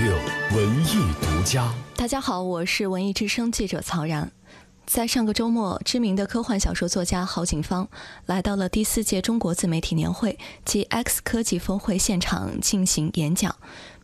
六文艺独家。大家好，我是文艺之声记者曹然。在上个周末，知名的科幻小说作家郝景芳来到了第四届中国自媒体年会及 X 科技峰会现场进行演讲，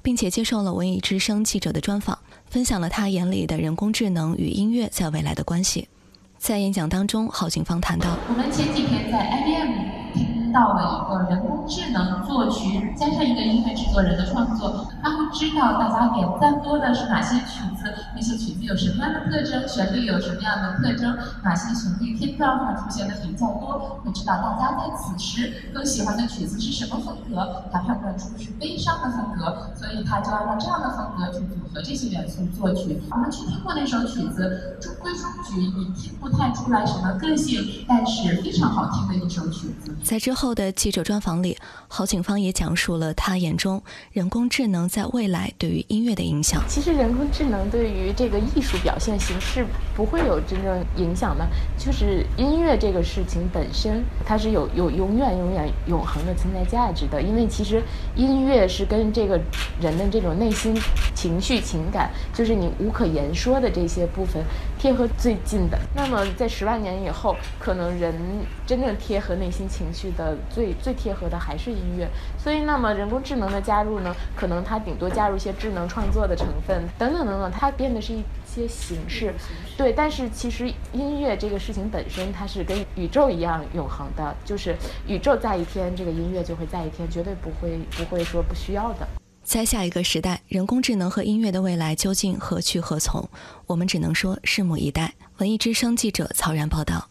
并且接受了文艺之声记者的专访，分享了他眼里的人工智能与音乐在未来的关系。在演讲当中，郝景芳谈到：“我们前几天在 IBM。”听到了一个人工智能作曲加上一个音乐制作人的创作，知道大家点赞多的是哪些曲子，那些曲子有什么样的特征，旋律有什么样的特征，哪些旋律片段它出现的比较多，会知道大家在此时更喜欢的曲子是什么风格，他判断出是悲伤的风格，他就按照这样的风格去组合这些元素作曲。我们去听过那首曲子，中规中矩，你听不太出来什么个性，但是非常好听的一首曲子。在之后。后的记者专访里，郝景芳也讲述了他眼中人工智能在未来对于音乐的影响。其实，人工智能对于这个艺术表现形式不会有真正影响的，就是音乐这个事情本身，它是有有永远永远永恒的存在价值的。因为其实音乐是跟这个人的这种内心情绪、情感，就是你无可言说的这些部分贴合最近的。那么，在十万年以后，可能人真正贴合内心情绪的。最最贴合的还是音乐，所以那么人工智能的加入呢，可能它顶多加入一些智能创作的成分等等等等，它变的是一些形式，对。但是其实音乐这个事情本身，它是跟宇宙一样永恒的，就是宇宙在一天，这个音乐就会在一天，绝对不会不会说不需要的。在下一个时代，人工智能和音乐的未来究竟何去何从？我们只能说拭目以待。文艺之声记者曹然报道。